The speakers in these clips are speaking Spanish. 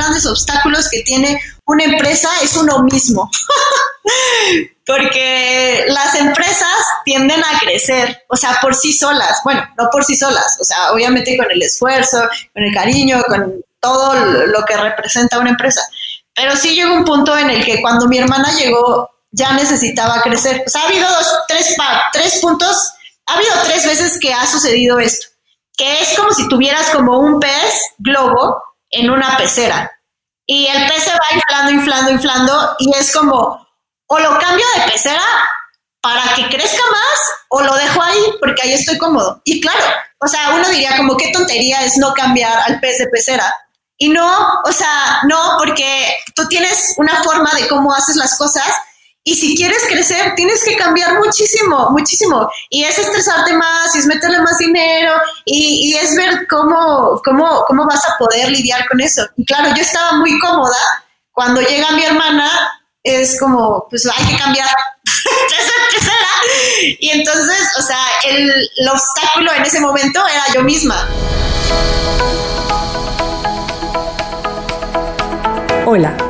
grandes obstáculos que tiene una empresa es uno mismo. Porque las empresas tienden a crecer, o sea, por sí solas. Bueno, no por sí solas, o sea, obviamente con el esfuerzo, con el cariño, con todo lo que representa una empresa. Pero sí llegó un punto en el que cuando mi hermana llegó, ya necesitaba crecer. O sea, ha habido dos, tres, tres puntos, ha habido tres veces que ha sucedido esto, que es como si tuvieras como un pez globo en una pecera. Y el pez se va inflando, inflando, inflando, y es como, o lo cambio de pecera para que crezca más, o lo dejo ahí porque ahí estoy cómodo. Y claro, o sea, uno diría como qué tontería es no cambiar al pez de pecera. Y no, o sea, no, porque tú tienes una forma de cómo haces las cosas y si quieres crecer, tienes que cambiar muchísimo, muchísimo. Y es estresarte más, y es meterle más dinero, y, es ver cómo, cómo, cómo vas a poder lidiar con eso. Y claro, yo estaba muy cómoda. Cuando llega mi hermana, es como, pues hay que cambiar. y entonces, o sea, el, el obstáculo en ese momento era yo misma. Hola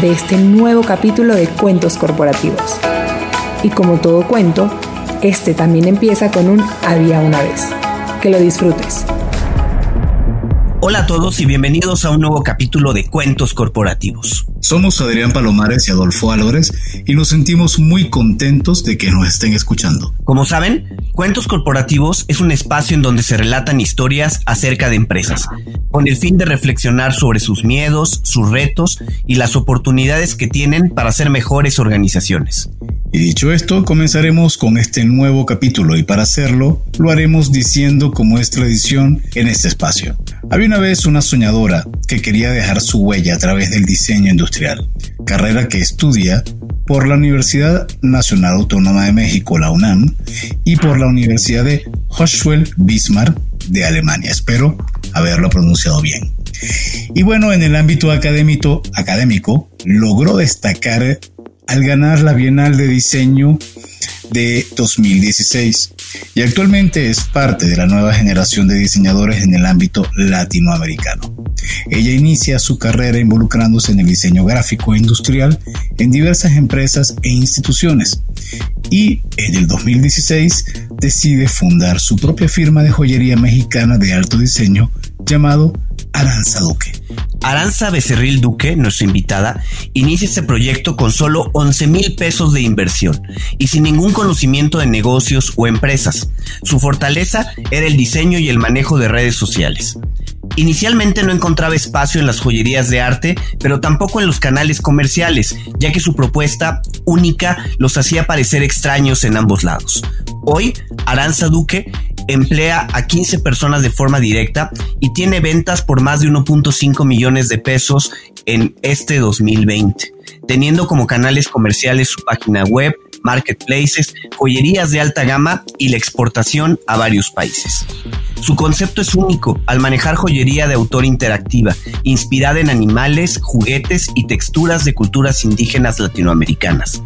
de este nuevo capítulo de Cuentos Corporativos. Y como todo cuento, este también empieza con un había una vez. Que lo disfrutes. Hola a todos y bienvenidos a un nuevo capítulo de Cuentos Corporativos. Somos Adrián Palomares y Adolfo Álvarez y nos sentimos muy contentos de que nos estén escuchando. Como saben, Cuentos Corporativos es un espacio en donde se relatan historias acerca de empresas, con el fin de reflexionar sobre sus miedos, sus retos y las oportunidades que tienen para ser mejores organizaciones. Y dicho esto, comenzaremos con este nuevo capítulo y para hacerlo lo haremos diciendo como es tradición en este espacio. Había una vez una soñadora que quería dejar su huella a través del diseño industrial, carrera que estudia por la Universidad Nacional Autónoma de México, la UNAM, y por la Universidad de Hochschule Bismarck de Alemania. Espero haberlo pronunciado bien. Y bueno, en el ámbito académico, académico logró destacar al ganar la Bienal de Diseño de 2016 y actualmente es parte de la nueva generación de diseñadores en el ámbito latinoamericano. Ella inicia su carrera involucrándose en el diseño gráfico e industrial en diversas empresas e instituciones y en el 2016 decide fundar su propia firma de joyería mexicana de alto diseño llamado Aranza Duque. Aranza Becerril Duque, nuestra invitada, inicia este proyecto con solo 11 mil pesos de inversión y sin ningún conocimiento de negocios o empresas. Su fortaleza era el diseño y el manejo de redes sociales. Inicialmente no encontraba espacio en las joyerías de arte, pero tampoco en los canales comerciales, ya que su propuesta única los hacía parecer extraños en ambos lados. Hoy, Aranza Duque emplea a 15 personas de forma directa y tiene ventas por más de 1.5 millones de pesos en este 2020, teniendo como canales comerciales su página web, marketplaces, joyerías de alta gama y la exportación a varios países. Su concepto es único al manejar joyería de autor interactiva, inspirada en animales, juguetes y texturas de culturas indígenas latinoamericanas.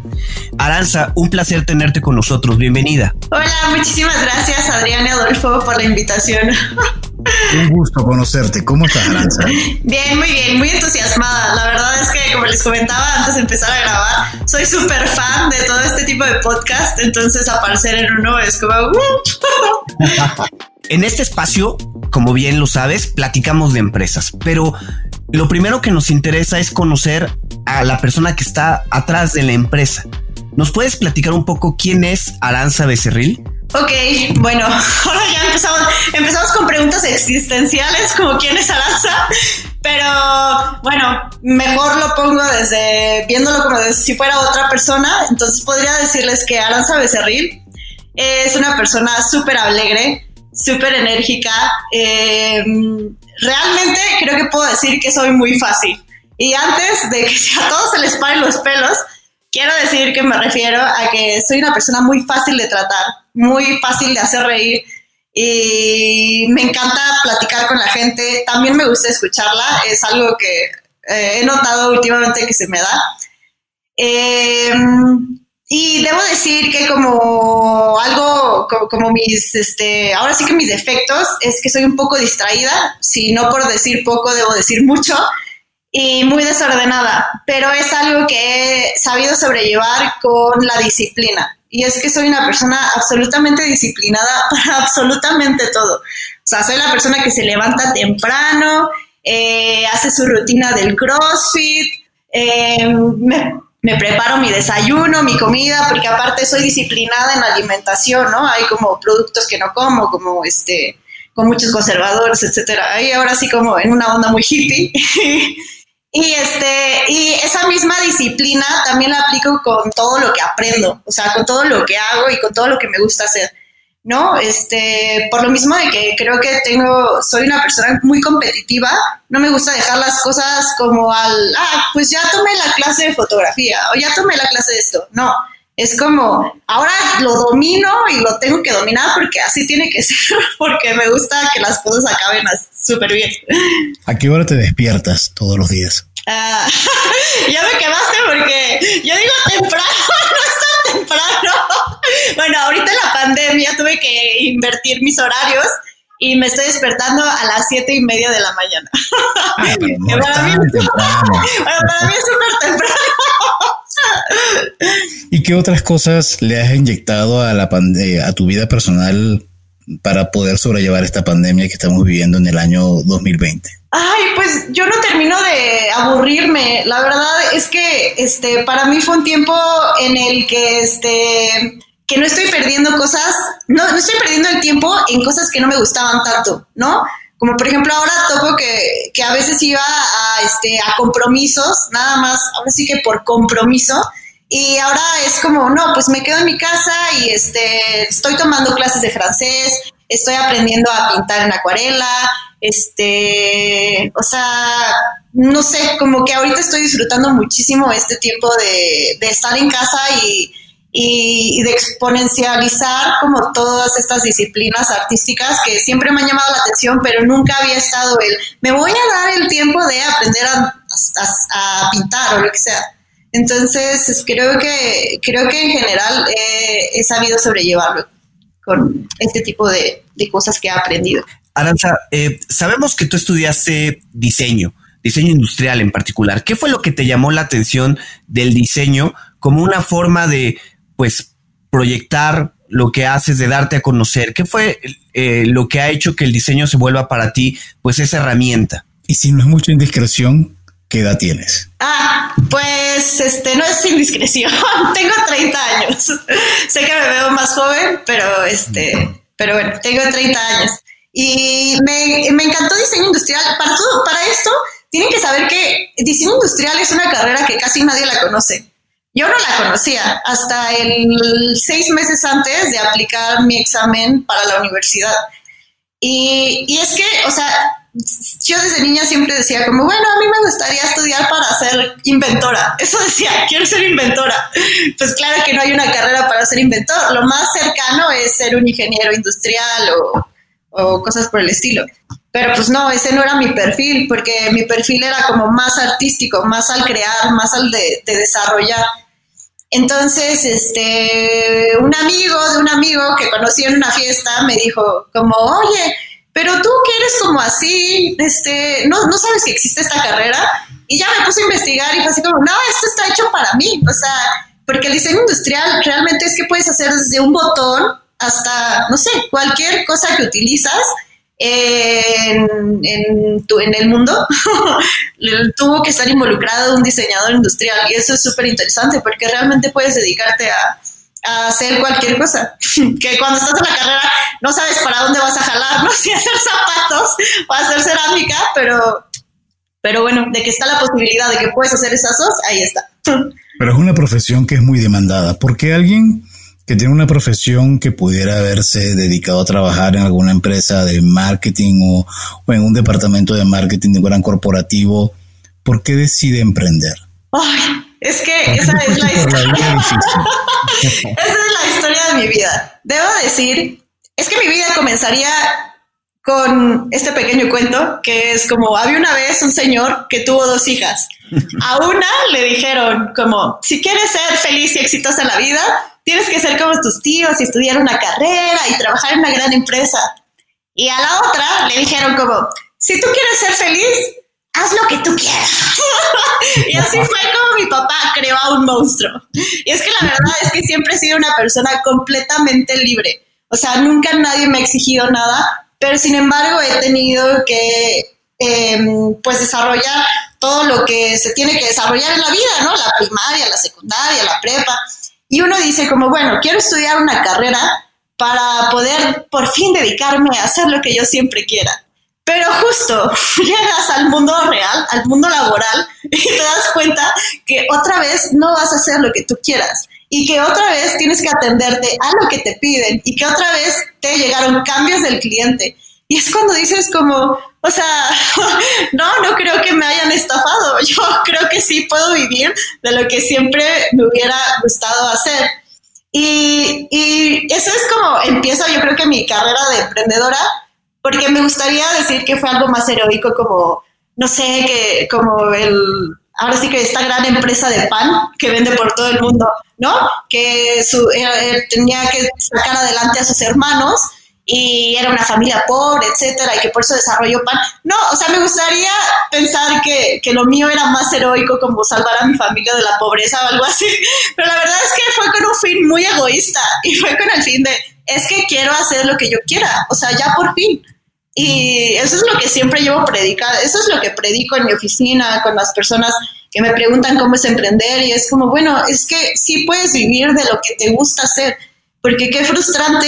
Aranza, un placer tenerte con nosotros. Bienvenida. Hola, muchísimas gracias Adrián y Adolfo por la invitación. Un gusto conocerte. ¿Cómo estás, Aranza? Bien, muy bien, muy entusiasmada. La verdad es que, como les comentaba antes de empezar a grabar, soy súper fan de todo este tipo de podcast, entonces aparecer en uno es como... en este espacio, como bien lo sabes, platicamos de empresas, pero lo primero que nos interesa es conocer a la persona que está atrás de la empresa. ¿Nos puedes platicar un poco quién es Aranza Becerril? Ok, bueno, ahora ya empezamos, empezamos con preguntas existenciales como quién es Aranza, pero bueno, mejor lo pongo desde viéndolo como si fuera otra persona, entonces podría decirles que Aranza Becerril es una persona súper alegre, súper enérgica, eh, realmente creo que puedo decir que soy muy fácil. Y antes de que a todos se les paren los pelos, quiero decir que me refiero a que soy una persona muy fácil de tratar, muy fácil de hacer reír y me encanta platicar con la gente. También me gusta escucharla, es algo que eh, he notado últimamente que se me da. Eh, y debo decir que como algo, como, mis, este, ahora sí que mis defectos es que soy un poco distraída, si no por decir poco, debo decir mucho, y muy desordenada, pero es algo que he sabido sobrellevar con la disciplina. Y es que soy una persona absolutamente disciplinada para absolutamente todo. O sea, soy la persona que se levanta temprano, eh, hace su rutina del CrossFit, eh, me preparo mi desayuno, mi comida, porque aparte soy disciplinada en alimentación, ¿no? Hay como productos que no como, como este, con muchos conservadores, etcétera. Ahí ahora sí como en una onda muy hippie. y este, y esa misma disciplina también la aplico con todo lo que aprendo, o sea, con todo lo que hago y con todo lo que me gusta hacer. ¿no? Este, por lo mismo de que creo que tengo, soy una persona muy competitiva, no me gusta dejar las cosas como al, ah, pues ya tomé la clase de fotografía o ya tomé la clase de esto, no. Es como, ahora lo domino y lo tengo que dominar porque así tiene que ser, porque me gusta que las cosas acaben súper bien. ¿A qué hora te despiertas todos los días? Ah, ya me quemaste porque yo digo temprano, no es tan temprano. Bueno, ahorita en la pandemia tuve que invertir mis horarios y me estoy despertando a las siete y media de la mañana. para, mí, para mí es súper temprano. ¿Y qué otras cosas le has inyectado a, la a tu vida personal para poder sobrellevar esta pandemia que estamos viviendo en el año 2020? Ay, pues yo no termino de aburrirme. La verdad es que este para mí fue un tiempo en el que este que no estoy perdiendo cosas, no, no estoy perdiendo el tiempo en cosas que no me gustaban tanto, ¿no? Como por ejemplo ahora toco que, que a veces iba este, a compromisos, nada más, ahora sí que por compromiso, y ahora es como, no, pues me quedo en mi casa y este, estoy tomando clases de francés, estoy aprendiendo a pintar en acuarela, este, o sea, no sé, como que ahorita estoy disfrutando muchísimo este tiempo de, estar en casa y, y, de exponencializar como todas estas disciplinas artísticas que siempre me han llamado la atención, pero nunca había estado el, me voy a dar el tiempo de aprender a, a, pintar o lo que sea. Entonces, creo que, creo que en general he sabido sobrellevarlo con este tipo de, de cosas que he aprendido. Aranza, eh, sabemos que tú estudiaste diseño, diseño industrial en particular. ¿Qué fue lo que te llamó la atención del diseño como una forma de, pues, proyectar lo que haces, de darte a conocer? ¿Qué fue eh, lo que ha hecho que el diseño se vuelva para ti, pues, esa herramienta? Y si no es mucha indiscreción, ¿qué edad tienes? Ah, pues, este, no es indiscreción. Tengo 30 años. sé que me veo más joven, pero, este, pero bueno, tengo 30 años. Y me, me encantó diseño industrial. Para, todo, para esto, tienen que saber que diseño industrial es una carrera que casi nadie la conoce. Yo no la conocía hasta el seis meses antes de aplicar mi examen para la universidad. Y, y, es que, o sea, yo desde niña siempre decía como, bueno, a mí me gustaría estudiar para ser inventora. Eso decía, quiero ser inventora. Pues claro que no hay una carrera para ser inventor. Lo más cercano es ser un ingeniero industrial o, cosas por el estilo. Pero pues no, ese no era mi perfil, porque mi perfil era como más artístico, más al crear, más al de, desarrollar. Entonces, este, un amigo de un amigo que conocí en una fiesta me dijo como, oye, pero tú que eres como así, este, no, no sabes que existe esta carrera. Y ya me puse a investigar y fue así como, no, esto está hecho para mí. O sea, porque el diseño industrial realmente es que puedes hacer desde un botón hasta, no sé, cualquier cosa que utilizas en, en, en el mundo, tuvo que estar involucrado un diseñador industrial y eso es súper interesante porque realmente puedes dedicarte a, a, hacer cualquier cosa, que cuando estás en la carrera no sabes para dónde vas a jalar, no si hacer zapatos o hacer cerámica, pero, pero bueno, de que está la posibilidad de que puedes hacer esas dos, ahí está. Pero es una profesión que es muy demandada, porque alguien que tiene una profesión que pudiera haberse dedicado a trabajar en alguna empresa de marketing o, en un departamento de marketing de un gran corporativo, ¿por qué decide emprender? Ay, es que esa es la historia. Esa es la historia de mi vida. Debo decir, es que mi vida comenzaría con este pequeño cuento que es como había una vez un señor que tuvo dos hijas. A una le dijeron como, si quieres ser feliz y exitosa en la vida, tienes que ser como tus tíos y estudiar una carrera y trabajar en una gran empresa. Y a la otra le dijeron como, si tú quieres ser feliz, haz lo que tú quieras. y así fue como mi papá creó a un monstruo. Y es que la verdad es que siempre he sido una persona completamente libre. O sea, nunca nadie me ha exigido nada, pero sin embargo he tenido que em, pues desarrollar todo lo que se tiene que desarrollar en la vida, ¿no? La primaria, la secundaria, la prepa. Y uno dice como, bueno, quiero estudiar una carrera para poder por fin dedicarme a hacer lo que yo siempre quiera. Pero justo llegas al mundo real, al mundo laboral, y te das cuenta que otra vez no vas a hacer lo que tú quieras y que otra vez tienes que atenderte a lo que te piden y que otra vez te llegaron cambios del cliente. Y es cuando dices como, o sea, no, no creo que me hayan estafado. Yo creo que sí puedo vivir de lo que siempre me hubiera gustado hacer. Y, y eso es como empieza yo creo que mi carrera de emprendedora, porque me gustaría decir que fue algo más heroico como, no sé, que como el, ahora sí que esta gran empresa de pan que vende por todo el mundo, ¿no? Que su, tenía que sacar adelante a sus hermanos y era una familia pobre, etcétera, y que por eso desarrolló pan. No, o sea, me gustaría pensar que, que, lo mío era más heroico como salvar a mi familia de la pobreza o algo así, pero la verdad es que fue con un fin muy egoísta y fue con el fin de, es que quiero hacer lo que yo quiera, o sea, ya por fin. Y eso es lo que siempre llevo predicado, eso es lo que predico en mi oficina con las personas que me preguntan cómo es emprender y es como, bueno, es que sí puedes vivir de lo que te gusta hacer porque qué frustrante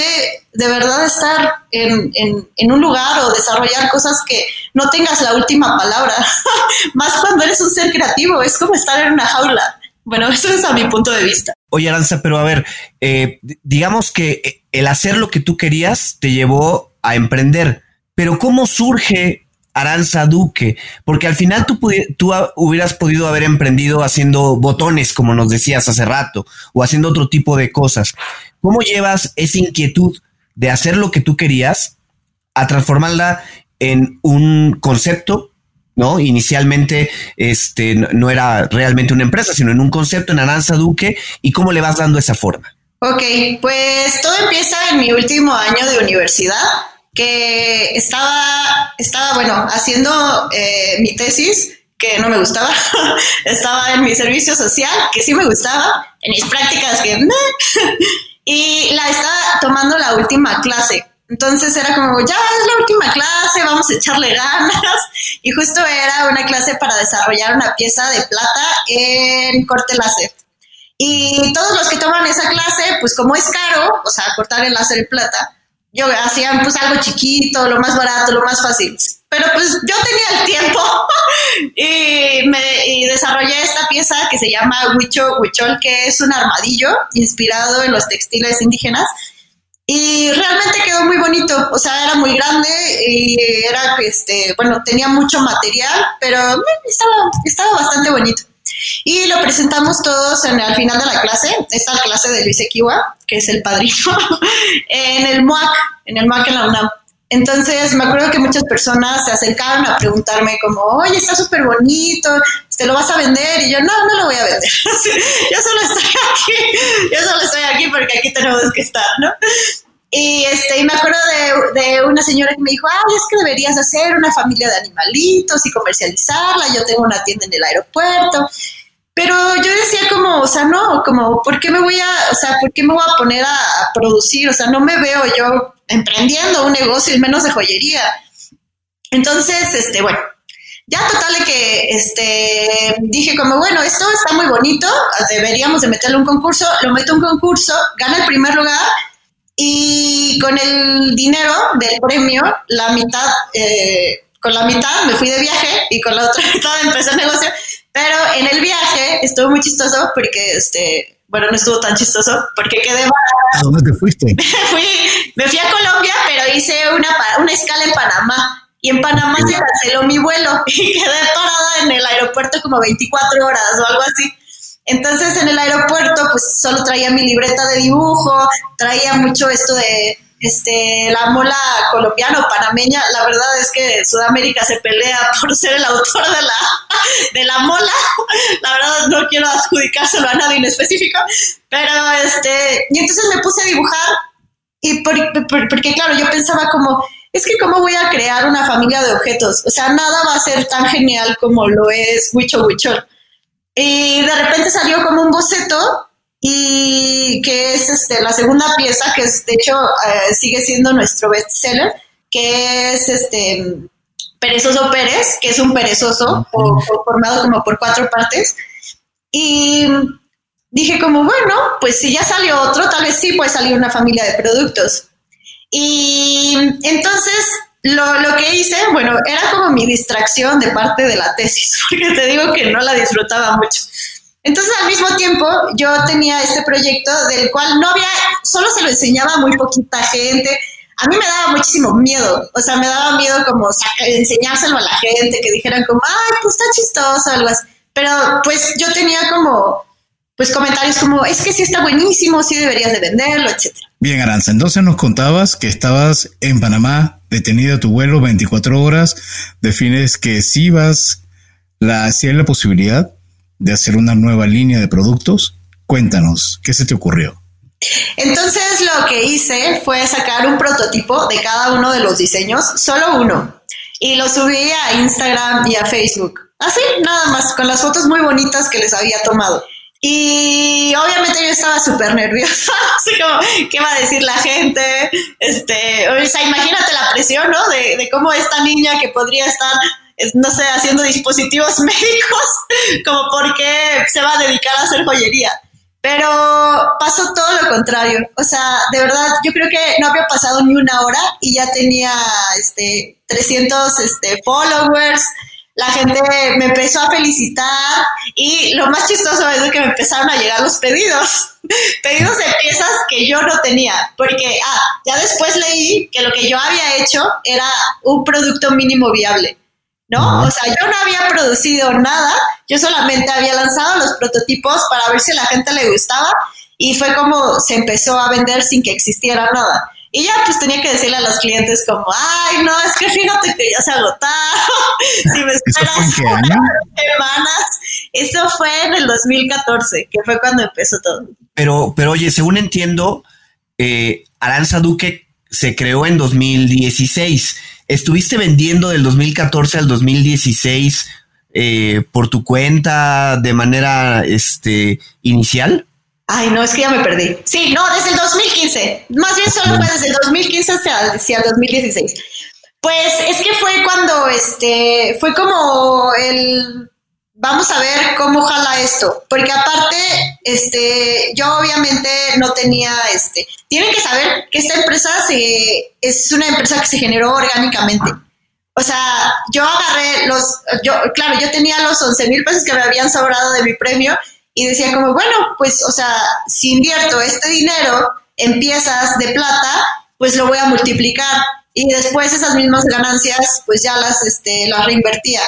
de verdad estar en, en, un lugar o desarrollar cosas que no tengas la última palabra, más cuando eres un ser creativo, es como estar en una jaula. Bueno, eso es a mi punto de vista. Oye, Aranza, pero a ver, eh, digamos que el hacer lo que tú querías te llevó a emprender, pero ¿cómo surge Aranza Duque, porque al final tú, tú, hubieras podido haber emprendido haciendo botones, como nos decías hace rato, o haciendo otro tipo de cosas. ¿Cómo llevas esa inquietud de hacer lo que tú querías a transformarla en un concepto? ¿No? Inicialmente este, no era realmente una empresa, sino en un concepto en Aranza Duque, y cómo le vas dando esa forma. Ok, pues todo empieza en mi último año de universidad que estaba, estaba bueno, haciendo eh, mi tesis, que no me gustaba, estaba en mi servicio social, que sí me gustaba, en mis prácticas, que y la estaba tomando la última clase. Entonces era como, ya es la última clase, vamos a echarle ganas. Y justo era una clase para desarrollar una pieza de plata en corte láser. Y todos los que toman esa clase, pues como es caro, o sea, cortar el láser en plata, yo hacía pues algo chiquito, lo más barato, lo más fácil. Pero pues yo tenía el tiempo y, me, y desarrollé esta pieza que se llama Huicho Huichol, que es un armadillo inspirado en los textiles indígenas. Y realmente quedó muy bonito, o sea, era muy grande y era, este, bueno, tenía mucho material, pero estaba, estaba bastante bonito. Y lo presentamos todos en, al final de la clase, esta clase de Luis Equiwa, que es el padrino, en el MUAC, en el MUAC en la UNAM. Entonces me acuerdo que muchas personas se acercaron a preguntarme como, oye, está súper bonito, ¿te lo vas a vender? Y yo, no, no lo voy a vender. yo solo estoy aquí, yo solo estoy aquí porque aquí tenemos que estar, ¿no? Y, este, y me acuerdo de, de, una señora que me dijo, ay, es que deberías hacer una familia de animalitos y comercializarla, yo tengo una tienda en el aeropuerto. Pero yo decía como, o sea, no, como, ¿por qué me voy a, o sea, por qué me voy a poner a, producir? O sea, no me veo yo emprendiendo un negocio, y menos de joyería. Entonces, este, bueno, ya total que este, dije como, bueno, esto está muy bonito, deberíamos de meterle un concurso, lo meto un concurso, gana el primer lugar y con el dinero del premio, la mitad, eh, con la mitad me fui de viaje y con la otra mitad empecé el negocio. Pero en el viaje estuvo muy chistoso porque, este, bueno, no estuvo tan chistoso porque quedé ¿A dónde te fuiste? fui, me fui a Colombia, pero hice una, una escala en Panamá. y en Panamá se canceló mi vuelo y quedé parada en el aeropuerto como 24 horas o algo así. Entonces en el aeropuerto pues solo traía mi libreta de dibujo, traía mucho esto de este, la mola colombiana o panameña, la verdad es que Sudamérica se pelea por ser el autor de la, de la mola. La verdad no quiero adjudicárselo a nadie en específico, pero este, y entonces me puse a dibujar y porque claro, yo pensaba como, es que cómo voy a crear una familia de objetos, o sea, nada va a ser tan genial como lo es Huicho Huichol. Y de repente salió como un boceto y que es este, la segunda pieza, que es, de hecho eh, sigue siendo nuestro bestseller, que es este Perezoso Pérez, que es un perezoso formado como por cuatro partes. Y dije como, bueno, pues si ya salió otro, tal vez sí puede salir una familia de productos. Y entonces lo, lo, que hice, bueno, era como mi distracción de parte de la tesis, porque te digo que no la disfrutaba mucho. Entonces, al mismo tiempo, yo tenía este proyecto del cual no había, solo se lo enseñaba a muy poquita gente. A mí me daba muchísimo miedo, o sea, me daba miedo como enseñárselo a la gente, que dijeran como, ay, pues está chistoso, algo así. Pero pues yo tenía como, pues comentarios como, es que sí está buenísimo, sí deberías de venderlo, etcétera. Bien, Aranza, entonces nos contabas que estabas en Panamá, detenida tu vuelo 24 horas, defines que sí vas, la, si hay la posibilidad de hacer una nueva línea de productos. Cuéntanos, ¿qué se te ocurrió? Entonces lo que hice fue sacar un prototipo de cada uno de los diseños, solo uno, y lo subí a Instagram y a Facebook. Así, nada más, con las fotos muy bonitas que les había tomado. Y obviamente yo estaba súper nerviosa, así como, ¿qué va a decir la gente? Este, o sea, imagínate la presión, ¿no? De, de cómo esta niña que podría estar no sé, haciendo dispositivos médicos, como porque se va a dedicar a hacer joyería. Pero pasó todo lo contrario. O sea, de verdad, yo creo que no había pasado ni una hora y ya tenía este, 300 este, followers. La gente me empezó a felicitar y lo más chistoso es que me empezaron a llegar los pedidos. pedidos de piezas que yo no tenía. Porque, ah, ya después leí que lo que yo había hecho era un producto mínimo viable. ¿No? O sea, yo no había producido nada, yo solamente había lanzado los prototipos para ver si a la gente le gustaba y fue como se empezó a vender sin que existiera nada. Y ya pues tenía que decirle a los clientes como, ay, no, es que fíjate que ya se agotaron, si me esperas semanas. Eso fue en el 2014, que fue cuando empezó todo. Pero, pero oye, según entiendo, eh, Aranza Duque se creó en 2016 ¿Estuviste vendiendo del 2014 al 2016 eh, por tu cuenta de manera este, inicial? Ay, no, es que ya me perdí. Sí, no, desde el 2015. Más bien solo fue desde el 2015 hacia, hacia el 2016. Pues es que fue cuando, este, fue como el vamos a ver cómo jala esto, porque aparte, este, yo obviamente no tenía, este, tienen que saber que esta empresa se, es una empresa que se generó orgánicamente. O sea, yo agarré los, yo, claro, yo tenía los 11 mil pesos que me habían sobrado de mi premio y decía como, bueno, pues, o sea, si invierto este dinero en piezas de plata, pues lo voy a multiplicar y después esas mismas ganancias, pues ya las, este, las reinvertía.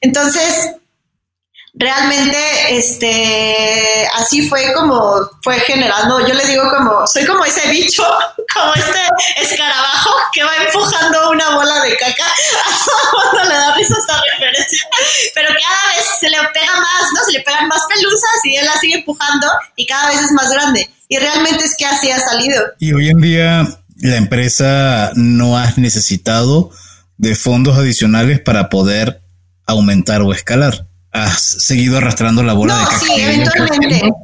Entonces, realmente este así fue como fue generando yo le digo como soy como ese bicho como este escarabajo que va empujando una bola de caca. A le da risa esta referencia. Pero cada vez se le pega más no se le pegan más pelusas y él la sigue empujando y cada vez es más grande. Y realmente es que así ha salido. Y hoy en día la empresa no ha necesitado de fondos adicionales para poder aumentar o escalar has seguido arrastrando la bola de caca. Sí, eventualmente.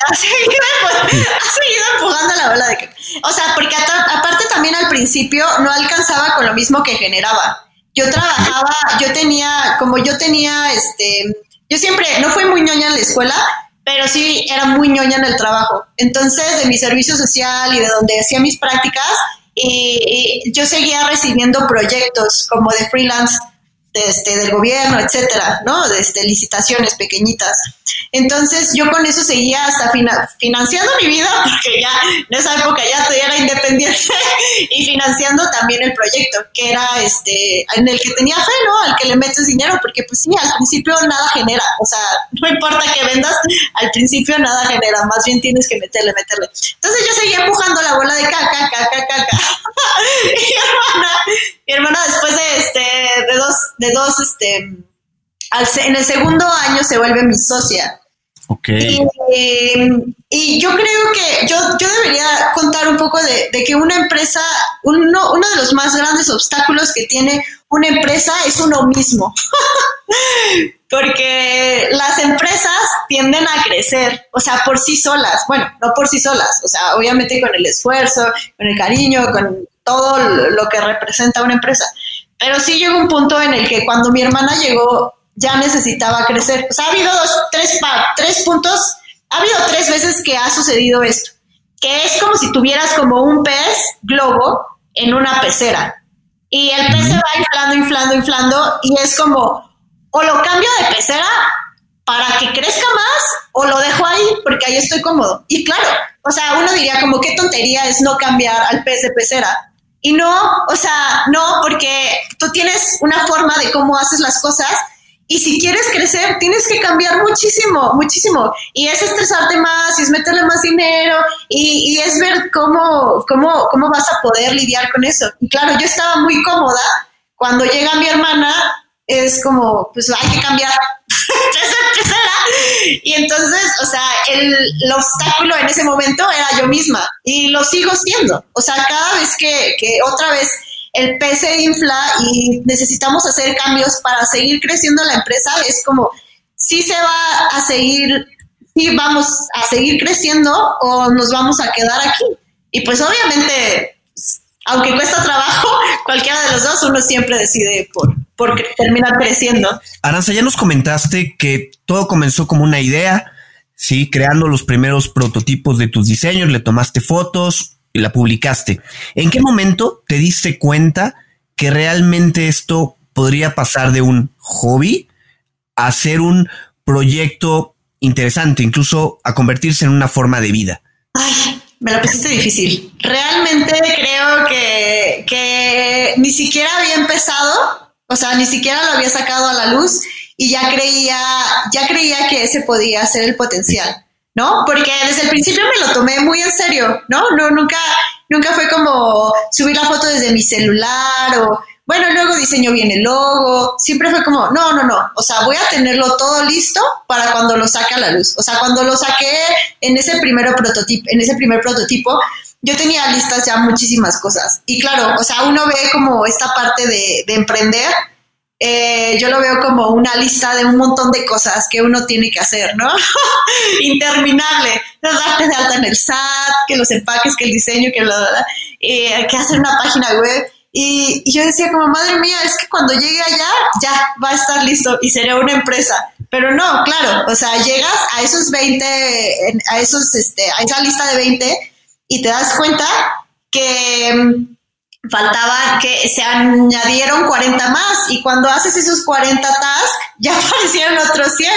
Ha seguido, seguido, empujando la bola de caca. O sea, porque aparte también al principio no alcanzaba con lo mismo que generaba. Yo trabajaba, yo tenía, como yo tenía, este, yo siempre, no fui muy ñoña en la escuela, pero sí era muy ñoña en el trabajo. Entonces, de mi servicio social y de donde hacía mis prácticas, y yo seguía recibiendo proyectos como de freelance este, del gobierno, etcétera, ¿no? Este, licitaciones pequeñitas. Entonces yo con eso seguía hasta financiando mi vida, porque ya en esa época ya era independiente, y financiando también el proyecto, que era este, en el que tenía fe, ¿no? Al que le metes dinero, porque pues sí, al principio nada genera, o sea, no importa que vendas, al principio nada genera, más bien tienes que meterle, meterle. Entonces yo seguía empujando la bola de caca, caca, caca. y mi hermana, de dos, de este, en el segundo año se vuelve mi socia. Ok. Y, yo creo que yo, yo debería contar un poco de, que una empresa, uno, uno de los más grandes obstáculos que tiene una empresa es uno mismo. Porque las empresas tienden a crecer, o sea, por sí solas. Bueno, no por sí solas, o sea, obviamente con el esfuerzo, con el cariño, con todo lo que representa una empresa. Pero sí llegó un punto en el que cuando mi hermana llegó ya necesitaba crecer. O sea, ha habido dos, tres, tres puntos, ha habido tres veces que ha sucedido esto, que es como si tuvieras como un pez globo en una pecera. Y el pez se va inflando, inflando, inflando, y es como, o lo cambio de pecera para que crezca más, o lo dejo ahí porque ahí estoy cómodo. Y claro, o sea, uno diría como qué tontería es no cambiar al pez de pecera. Y no, o sea, no, porque tú tienes una forma de cómo haces las cosas y si quieres crecer, tienes que cambiar muchísimo, muchísimo. Y es estresarte más, y es meterle más dinero, y, y, es ver cómo, cómo, cómo vas a poder lidiar con eso. Y claro, yo estaba muy cómoda. Cuando llega mi hermana, es como, pues hay que cambiar. y entonces, o sea, el, obstáculo en ese momento era yo misma y lo sigo siendo. O sea, cada vez que, que otra vez el pez se infla y necesitamos hacer cambios para seguir creciendo la empresa, es como, si se va a seguir, si vamos a seguir creciendo o nos vamos a quedar aquí. Y pues obviamente, aunque cuesta trabajo, cualquiera de los dos, uno siempre decide por, por terminar creciendo. Aranza, ya nos comentaste que todo comenzó como una idea, sí, creando los primeros prototipos de tus diseños, le tomaste fotos, y la publicaste. ¿En qué momento te diste cuenta que realmente esto podría pasar de un hobby a ser un proyecto interesante, incluso a convertirse en una forma de vida? Ay, me la pusiste difícil. Realmente creo que, que ni siquiera había empezado, o sea, ni siquiera lo había sacado a la luz y ya creía, ya creía que ese podía ser el potencial. ¿no? Porque desde el principio me lo tomé muy en serio, ¿no? No, nunca, nunca fue como subir la foto desde mi celular o, bueno, luego diseño bien el logo, siempre fue como, no, no, no, o sea, voy a tenerlo todo listo para cuando lo saque a la luz. O sea, cuando lo saqué en ese primer prototipo, en ese primer prototipo, yo tenía listas ya muchísimas cosas. Y claro, o sea, uno ve como esta parte de, de emprender eh, yo lo veo como una lista de un montón de cosas que uno tiene que hacer, ¿no? Interminable. Darte de alta en el SAT, que los empaques, que el diseño, que, bla, eh, que hacer una página web. Y, yo decía como, madre mía, es que cuando llegue allá, ya va a estar listo y sería una empresa. Pero no, claro, o sea, llegas a esos 20, a, esos, este, a esa lista de 20 y te das cuenta que mm, faltaba que se añadieron 40 más y cuando haces esos 40 tasks ya aparecieron otros 100.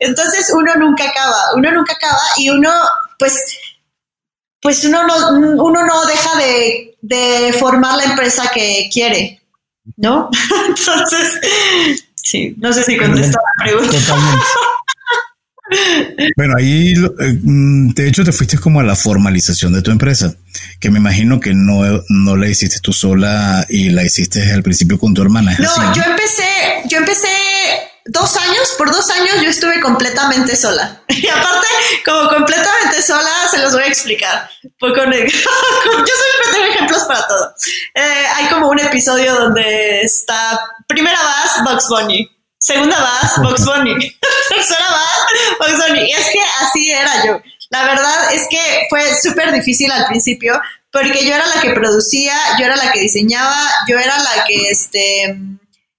Entonces uno nunca acaba, uno nunca acaba y uno pues pues uno no, uno no deja de, de formar la empresa que quiere, ¿no? Entonces, sí, no sé si contestó la pregunta. Bueno, ahí eh, mm, de hecho te fuiste como a la formalización de tu empresa, que me imagino que no, no la hiciste tú sola y la hiciste al principio con tu hermana. No, yo empecé, yo empecé dos años, por dos años yo estuve completamente sola. Y aparte, como completamente sola, se los voy a explicar. Pues con yo siempre tengo ejemplos para todo. Eh, hay como un episodio donde está, primera vez, Bugs Bunny. Segunda vas, Box Bunny. Tercera vas, Box Bunny. Y es que así era yo. La verdad es que fue súper difícil al principio porque yo era la que producía, yo era la que diseñaba, yo era la que, este,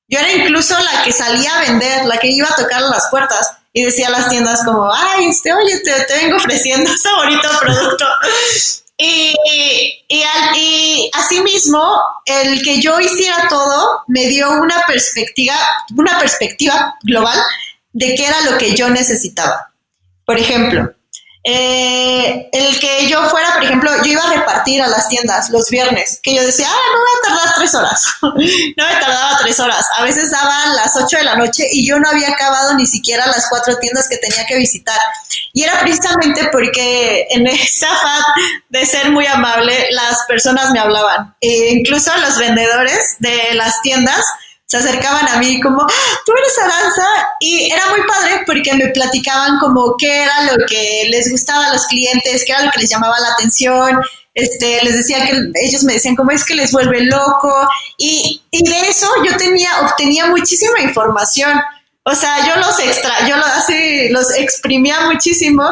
yo era incluso la que salía a vender, la que iba a tocar las puertas y decía a las tiendas como, ay, este, oye, te, te vengo ofreciendo ese bonito producto. Y, y, y, asimismo, el que yo hiciera todo me dio una perspectiva, una perspectiva global de qué era lo que yo necesitaba. Por ejemplo, eh, el que yo fuera, por ejemplo, yo iba a repartir a las tiendas los viernes, que yo decía, ah, no voy a tardar tres horas. no me tardaba tres horas. A veces daban las ocho de la noche y yo no había acabado ni siquiera las cuatro tiendas que tenía que visitar. Y era precisamente porque en esa afán de ser muy amable, las personas me hablaban. E incluso los vendedores de las tiendas se acercaban a mí como, tú eres Aranza, y era muy padre porque me platicaban como qué era lo que les gustaba a los clientes, qué era lo que les llamaba la atención, este, les decía que ellos me decían cómo es que les vuelve loco, y, y de eso yo tenía, obtenía muchísima información. O sea, yo los extra, yo los, los exprimía muchísimo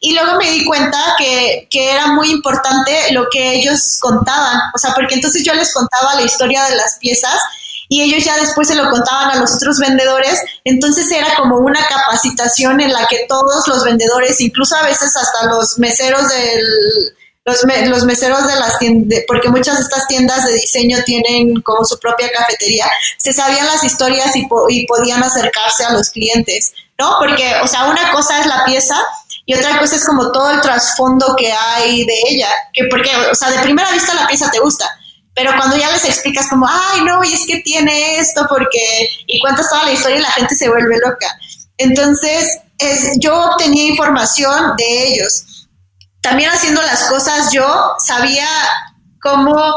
y luego me di cuenta que, que, era muy importante lo que ellos contaban. O sea, porque entonces yo les contaba la historia de las piezas y ellos ya después se lo contaban a los otros vendedores, entonces era como una capacitación en la que todos los vendedores, incluso a veces hasta los meseros del los, los meseros de las tiendas, porque muchas de estas tiendas de diseño tienen como su propia cafetería, se sabían las historias y, y podían acercarse a los clientes, ¿no? Porque, o sea, una cosa es la pieza y otra cosa es como todo el trasfondo que hay de ella, que porque, o sea, de primera vista la pieza te gusta, pero cuando ya les explicas como, ay, no, y es que tiene esto, porque, y cuentas toda la historia y la gente se vuelve loca. Entonces, es, yo obtenía información de ellos. También haciendo las cosas, yo sabía cómo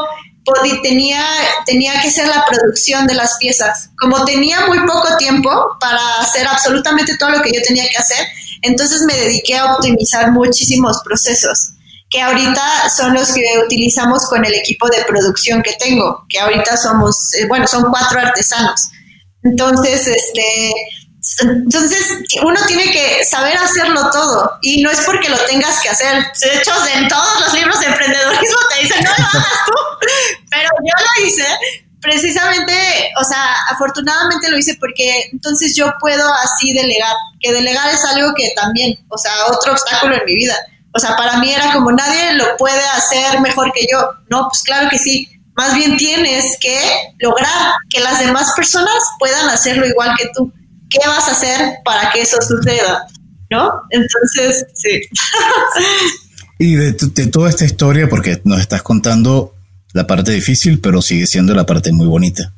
tenía, tenía que ser la producción de las piezas. Como tenía muy poco tiempo para hacer absolutamente todo lo que yo tenía que hacer, entonces me dediqué a optimizar muchísimos procesos que ahorita son los que utilizamos con el equipo de producción que tengo, que ahorita somos, eh, bueno, son cuatro artesanos. Entonces, este, entonces uno tiene que saber hacerlo todo y no es porque lo tengas que hacer. De hecho, en todos los libros de emprendedorismo te dicen, no lo hagas tú, pero yo lo hice precisamente, o sea, afortunadamente lo hice porque entonces yo puedo así delegar, que delegar es algo que también, o sea, otro obstáculo en mi vida o sea, para mí era como nadie lo puede hacer mejor que yo. No, pues claro que sí. Más bien tienes que lograr que las demás personas puedan hacerlo igual que tú. ¿Qué vas a hacer para que eso suceda? ¿No? Entonces, sí. y de, de toda esta historia, porque nos estás contando la parte difícil, pero sigue siendo la parte muy bonita.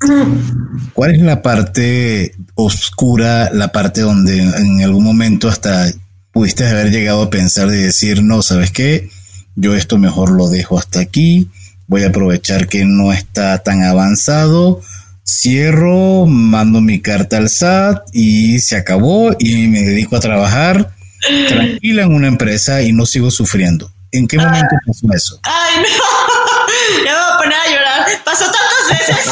¿Cuál es la parte oscura, la parte donde en algún momento hasta pudiste haber llegado a pensar de decir, no, ¿sabes qué? Yo esto mejor lo dejo hasta aquí, voy a aprovechar que no está tan avanzado, cierro, mando mi carta al SAT y se acabó y me dedico a trabajar tranquila en una empresa y no sigo sufriendo. ¿En qué momento pasó eso? Ay, no, ya me voy a poner a llorar. Pasó tantas veces.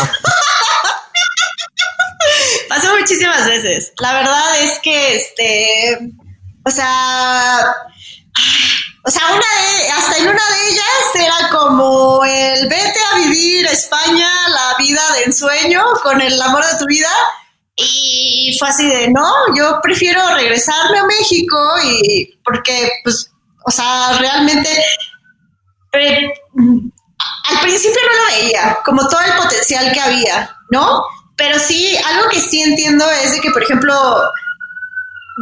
pasó muchísimas veces. La verdad es que este o sea, o sea, una de, hasta en una de ellas era como el vete a vivir España, la vida de ensueño con el amor de tu vida. Y fue así de, no, yo prefiero regresarme a México y porque, pues, o sea, realmente al principio no lo veía, como todo el potencial que había, ¿no? Pero sí, algo que sí entiendo es de que, por ejemplo,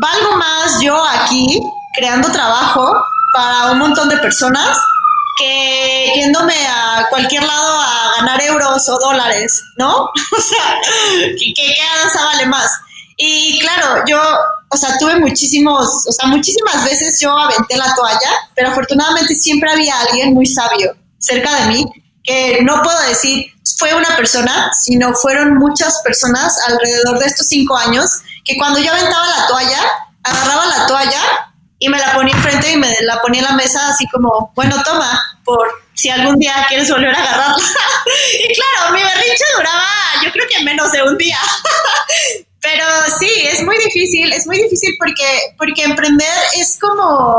valgo más yo aquí creando trabajo para un montón de personas que yéndome a cualquier lado a ganar euros o dólares, ¿no? o sea, que, que cada vale más. Y claro, yo, o sea, tuve muchísimos, o sea, muchísimas veces yo aventé la toalla, pero afortunadamente siempre había alguien muy sabio cerca de mí, que no puedo decir fue una persona, sino fueron muchas personas alrededor de estos cinco años que cuando yo aventaba la toalla, agarraba la toalla y me la ponía enfrente y me la ponía en la mesa así como, bueno, toma, por si algún día quieres volver a agarrarla. y claro, mi berrinche duraba yo creo que menos de un día. Pero sí, es muy difícil, es muy difícil porque, porque emprender es como,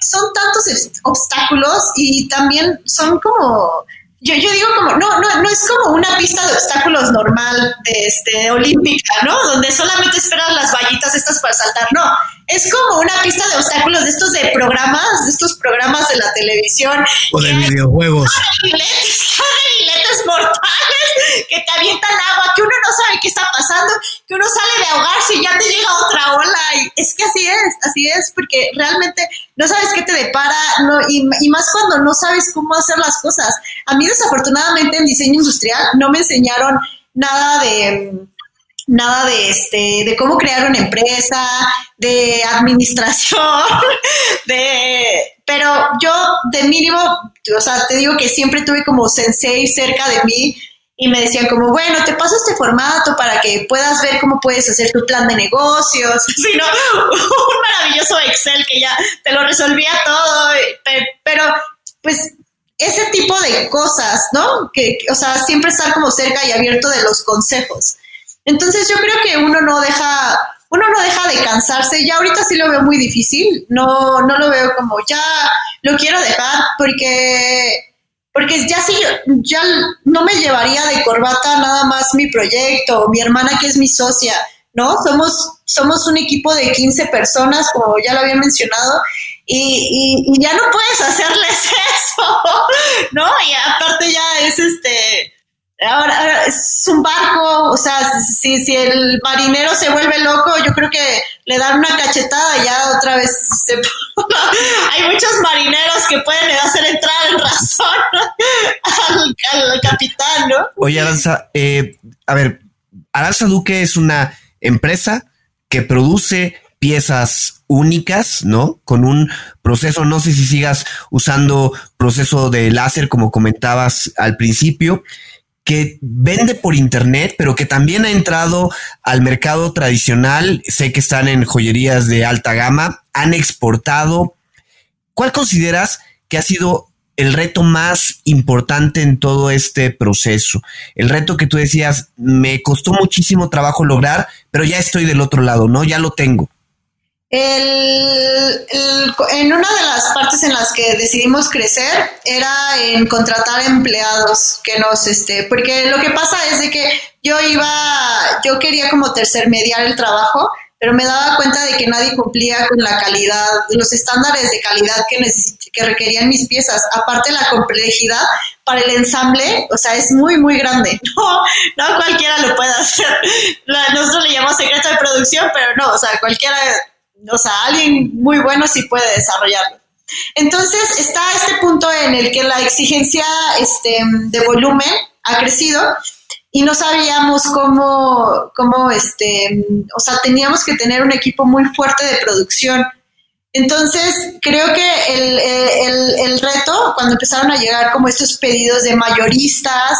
son tantos obstáculos y también son como yo, yo digo como, no, no, no es como una pista de obstáculos normal, de este, olímpica, ¿no? Donde solamente esperas las vallitas estas para saltar, no. Es como una pista de obstáculos de estos de programas, de estos programas de la televisión. O de videojuegos. Barriletes mortales que te avientan agua, que uno no sabe qué está pasando, que uno sale de ahogarse y ya te llega otra ola. Y es que así es, así es, porque realmente no sabes qué te depara no, y, y más cuando no sabes cómo hacer las cosas. A mí desafortunadamente en diseño industrial no me enseñaron nada de nada de este, de cómo crear una empresa, de administración, de pero yo de mínimo, o sea, te digo que siempre tuve como sensei cerca de mí y me decían como, bueno, te paso este formato para que puedas ver cómo puedes hacer tu plan de negocios, sino un maravilloso Excel que ya te lo resolvía todo, pero pues ese tipo de cosas, ¿no? Que, o sea, siempre estar como cerca y abierto de los consejos. Entonces yo creo que uno no deja, uno no deja de cansarse. Ya ahorita sí lo veo muy difícil. No, no lo veo como ya lo quiero dejar porque porque ya sí, ya no me llevaría de corbata nada más mi proyecto, mi hermana que es mi socia, ¿no? Somos, somos un equipo de 15 personas, como ya lo había mencionado, y, y, ya no puedes hacerles eso, ¿no? Y aparte ya es este, ahora, es un barco, o sea, si, si el marinero se vuelve loco, yo creo que le dan una cachetada y ya otra vez se... Hay muchos marineros que pueden hacer entrar en razón al, capitán, ¿no? Oye, Aranza, eh, a ver, Aranza Duque es una empresa que produce piezas únicas, ¿no? Con un proceso, no sé si sigas usando proceso de láser como comentabas al principio, que vende por internet, pero que también ha entrado al mercado tradicional. Sé que están en joyerías de alta gama, han exportado. ¿Cuál consideras que ha sido el reto más importante en todo este proceso? El reto que tú decías, me costó muchísimo trabajo lograr, pero ya estoy del otro lado, ¿no? Ya lo tengo. El, en una de las partes en las que decidimos crecer era en contratar empleados que nos, este, porque lo que pasa es de que yo iba, yo quería como tercermediar el trabajo, pero me daba cuenta de que nadie cumplía con la calidad, los estándares de calidad que, que requerían mis piezas. Aparte la complejidad para el ensamble, o sea, es muy, muy grande. No, no cualquiera lo puede hacer. Nosotros le llamamos secreto de producción, pero no, o sea, cualquiera o sea, alguien muy bueno sí puede desarrollarlo. Entonces está este punto en el que la exigencia este, de volumen ha crecido y no sabíamos cómo, cómo este, o sea, teníamos que tener un equipo muy fuerte de producción. Entonces, creo que el, el, el reto, cuando empezaron a llegar como estos pedidos de mayoristas,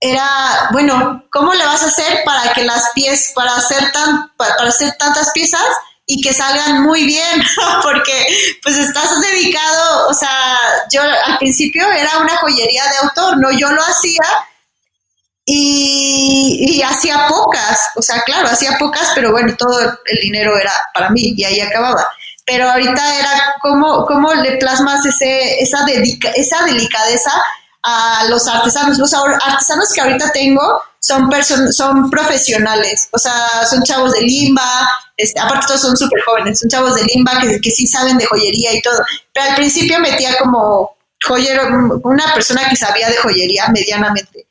era, bueno, ¿cómo le vas a hacer para que las piezas, para hacer, tan, para hacer tantas piezas, y que salgan muy bien, porque pues estás dedicado, o sea, yo al principio era una joyería de autor, ¿no? Yo lo hacía y, hacía pocas, o sea, claro, hacía pocas, pero bueno, todo el dinero era para mí y ahí acababa. Pero ahorita era cómo, cómo le plasmas ese, esa, dedica, esa delicadeza a los artesanos. Los artesanos que ahorita tengo son, son profesionales, o sea, son chavos de limba, este, aparte todos son súper jóvenes, son chavos de limba que, que sí saben de joyería y todo, pero al principio metía como joyero, una persona que sabía de joyería medianamente.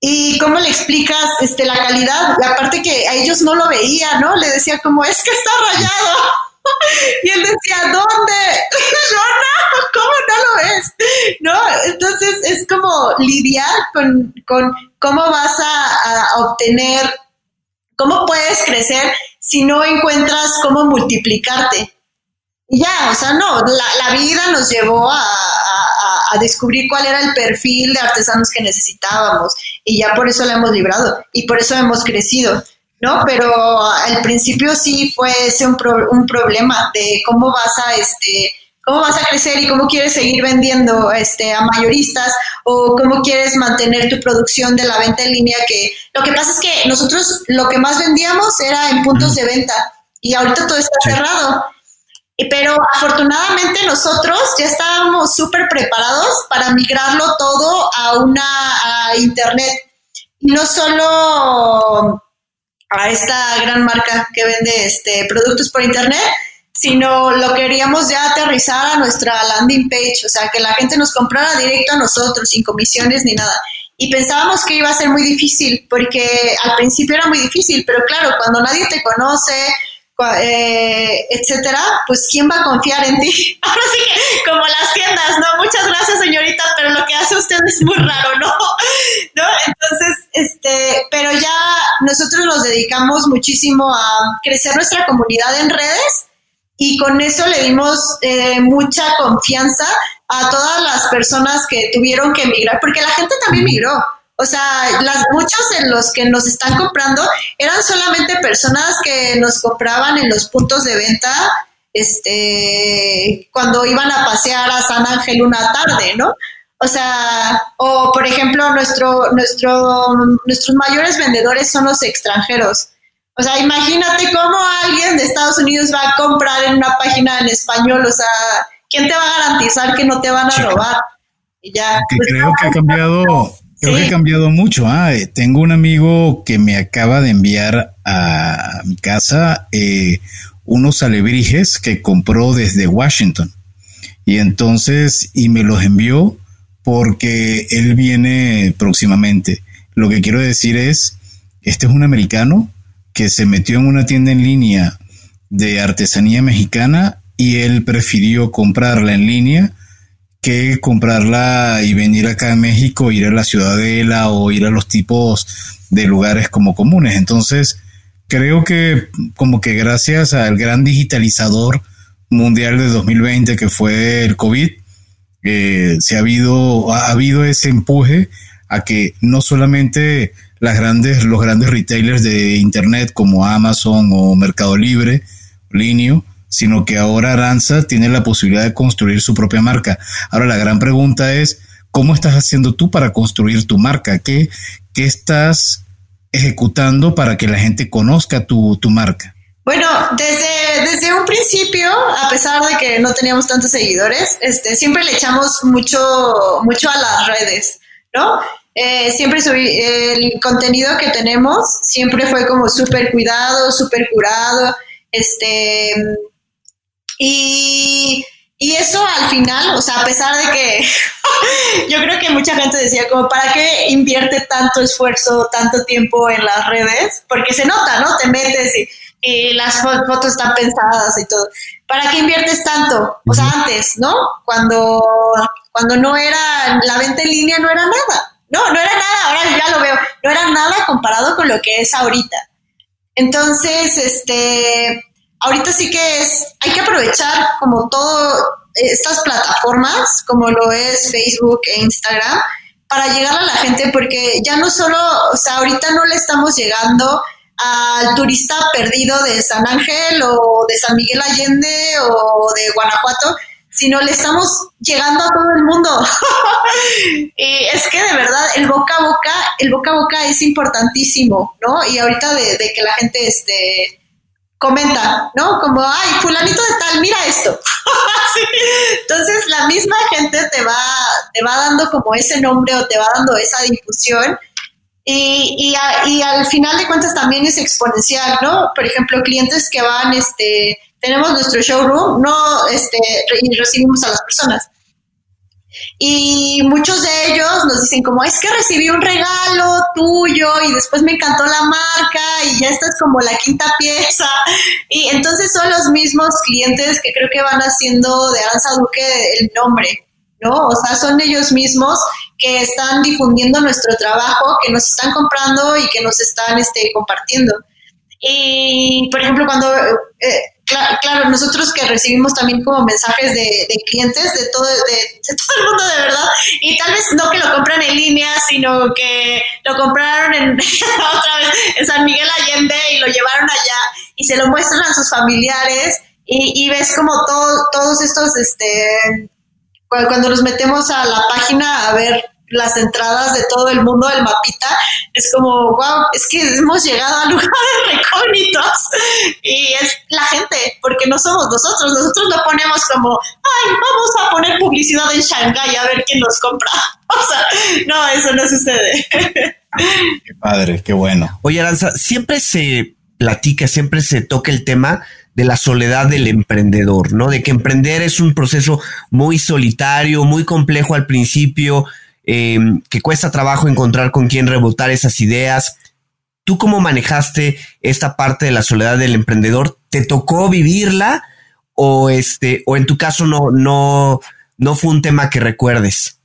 ¿Y cómo le explicas este, la calidad? Aparte que a ellos no lo veía, ¿no? Le decía como, es que está rayado. Y él decía, ¿dónde? No, no, ¿cómo no lo ves? ¿No? Entonces es como lidiar con, con cómo vas a, obtener, cómo puedes crecer si no encuentras cómo multiplicarte. Y ya, o sea, no, la, vida nos llevó a, a, descubrir cuál era el perfil de artesanos que necesitábamos y ya por eso la hemos librado y por eso hemos crecido. ¿no? Pero al principio sí fue un, un problema de cómo vas a, este, cómo vas a crecer y cómo quieres seguir vendiendo este, a mayoristas o cómo quieres mantener tu producción de la venta en línea, que lo que pasa es que nosotros lo que más vendíamos era en puntos de venta y ahorita todo está cerrado. Pero afortunadamente nosotros ya estábamos súper preparados para migrarlo todo a una a internet. Y no solo a esta gran marca que vende este, productos por internet, sino lo queríamos ya aterrizar a nuestra landing page, o sea, que la gente nos comprara directo a nosotros, sin comisiones ni nada. Y pensábamos que iba a ser muy difícil, porque al principio era muy difícil, pero claro, cuando nadie te conoce, eh, etcétera, pues ¿quién va a confiar en ti? Ahora sí que, como las tiendas, ¿no? Muchas gracias, señorita, pero lo que hace usted es muy raro, ¿no? ¿No? Entonces, este, pero ya nosotros nos dedicamos muchísimo a crecer nuestra comunidad en redes y con eso le dimos eh, mucha confianza a todas las personas que tuvieron que emigrar, porque la gente también migró. O sea, las, muchos de los que nos están comprando eran solamente personas que nos compraban en los puntos de venta este, cuando iban a pasear a San Ángel una tarde, ¿no? O sea, o por ejemplo, nuestro, nuestro, nuestros mayores vendedores son los extranjeros. O sea, imagínate cómo alguien de Estados Unidos va a comprar en una página en español. O sea, ¿quién te va a garantizar que no te van a robar? Y ya. Pues, creo que ha cambiado Creo que ha cambiado mucho. Ah, eh, tengo un amigo que me acaba de enviar a mi casa eh, unos alebrijes que compró desde Washington. Y entonces, y me los envió porque él viene próximamente. Lo que quiero decir es, este es un americano que se metió en una tienda en línea de artesanía mexicana y él prefirió comprarla en línea que comprarla y venir acá a México, ir a la ciudadela o ir a los tipos de lugares como comunes. Entonces, creo que como que gracias al gran digitalizador mundial de 2020 que fue el COVID, eh, se ha habido, ha habido ese empuje a que no solamente las grandes, los grandes retailers de internet como Amazon o Mercado Libre, Linio, sino que ahora Aranza tiene la posibilidad de construir su propia marca. Ahora la gran pregunta es, ¿cómo estás haciendo tú para construir tu marca? ¿Qué, qué estás ejecutando para que la gente conozca tu, marca? Bueno, desde, desde un principio, a pesar de que no teníamos tantos seguidores, este, siempre le echamos mucho, mucho a las redes, Eh, siempre el contenido que tenemos siempre fue como súper cuidado, súper curado, este, y, eso al final, o sea, a pesar de que yo creo que mucha gente decía como, ¿para qué invierte tanto esfuerzo, tanto tiempo en las redes? Porque se nota, ¿no? Te metes y, las fotos están pensadas y todo. ¿Para qué inviertes tanto? O sea, antes, ¿no? Cuando, cuando no era, la venta en línea no era nada. No, no era nada, ahora ya lo veo, no era nada comparado con lo que es ahorita. Entonces, este, ahorita sí que es, hay que aprovechar como todo estas plataformas, como lo es Facebook e Instagram, para llegar a la gente, porque ya no solo, o sea, ahorita no le estamos llegando al turista perdido de San Ángel o de San Miguel Allende o de Guanajuato, sino le estamos llegando a todo el mundo. y es que de verdad el boca a boca, el boca a boca es importantísimo, ¿no? Y ahorita de, que la gente este, comenta, ¿no? Como, ay, fulanito de tal, mira esto. Entonces la misma gente te va, te va dando como ese nombre o te va dando esa difusión. Y, y, al final de cuentas también es exponencial, ¿no? Por ejemplo, clientes que van, este, tenemos nuestro showroom, no, este, y recibimos a las personas. Y muchos de ellos nos dicen como, es que recibí un regalo tuyo y después me encantó la marca y ya esta es como la quinta pieza. Y entonces son los mismos clientes que creo que van haciendo de Aranza Duque el nombre, ¿no? O sea, son ellos mismos que están difundiendo nuestro trabajo, que nos están comprando y que nos están este, compartiendo. Y, por ejemplo, cuando... Eh, claro, nosotros que recibimos también como mensajes de, clientes de todo, de, todo el mundo de verdad, y tal vez no que lo compran en línea, sino que lo compraron en otra vez en San Miguel Allende y lo llevaron allá y se lo muestran a sus familiares y, ves como todo, todos estos, este, cuando nos metemos a la página a ver las entradas de todo el mundo del mapita, es como, wow, es que hemos llegado a lugares recógnitos y es la gente, porque no somos nosotros, nosotros lo ponemos como, ay, vamos a poner publicidad en Shanghai a ver quién nos compra. O sea, no, eso no sucede. Qué padre, qué bueno. Oye, Aranza, siempre se platica, siempre se toca el tema de la soledad del emprendedor, ¿no? De que emprender es un proceso muy solitario, muy complejo al principio, em, que cuesta trabajo encontrar con quién rebotar esas ideas. ¿Tú cómo manejaste esta parte de la soledad del emprendedor? ¿Te tocó vivirla o este o en tu caso no no no fue un tema que recuerdes?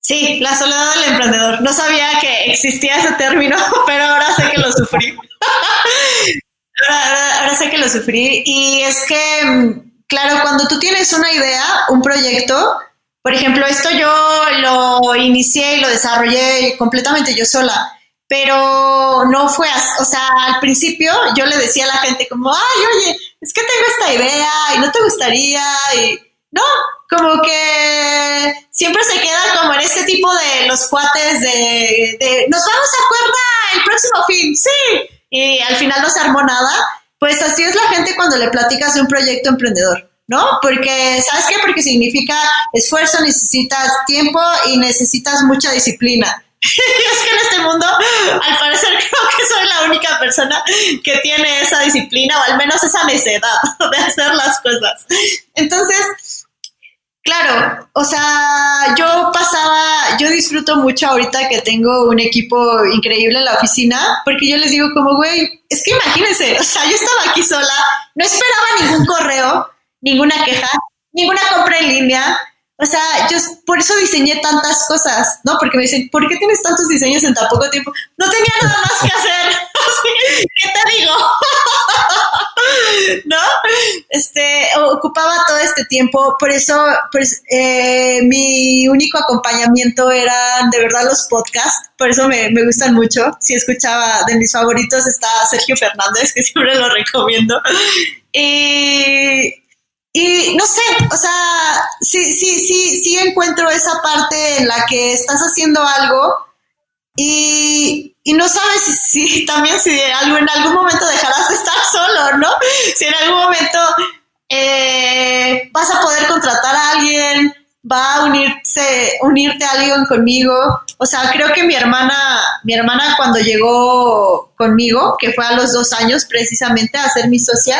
Sí, la soledad del emprendedor. No sabía que existía ese término, pero ahora sé que lo sufrí. ahora, sé que lo sufrí. Y es que, mm, claro, cuando tú tienes una idea, un proyecto, por ejemplo, esto yo lo inicié y lo desarrollé completamente yo sola, pero no fue, así, o sea, al principio yo le decía a la gente como, ay, oye, es que tengo esta idea y no te gustaría y no, como que siempre se queda como en ese tipo de los cuates de, de nos vamos a cuerda el próximo fin, sí, y al final no se armó nada, pues así es la gente cuando le platicas de un proyecto emprendedor. ¿No? Porque, ¿sabes qué? Porque significa esfuerzo, necesitas tiempo y necesitas mucha disciplina. es que en este mundo, al parecer, creo que soy la única persona que tiene esa disciplina o al menos esa necedad de hacer las cosas. Entonces, Claro, o sea, yo pasaba, yo disfruto mucho ahorita que tengo un equipo increíble en la oficina, porque yo les digo como, güey, es que imagínense, o sea, yo estaba aquí sola, no esperaba ningún correo, ninguna queja, ninguna compra en línea, o sea, yo por eso diseñé tantas cosas, ¿no? Porque me dicen, ¿por qué tienes tantos diseños en tan poco tiempo? No tenía nada más que hacer. ¿Qué te digo? ¿No? Este, ocupaba todo este tiempo, por eso, pues, eh, mi único acompañamiento eran de verdad los podcasts, por eso me, me gustan mucho. Si escuchaba, de mis favoritos está Sergio Fernández, que siempre lo recomiendo. Y y no sé, o sea, sí, sí, sí, sí encuentro esa parte en la que estás haciendo algo y, no sabes si, también si en algún momento dejarás de estar solo, ¿no? Si en algún momento eh, vas a poder contratar a alguien, va a unirse, unirte a alguien conmigo. O sea, creo que mi hermana, mi hermana cuando llegó conmigo, que fue a los dos años precisamente a ser mi socia,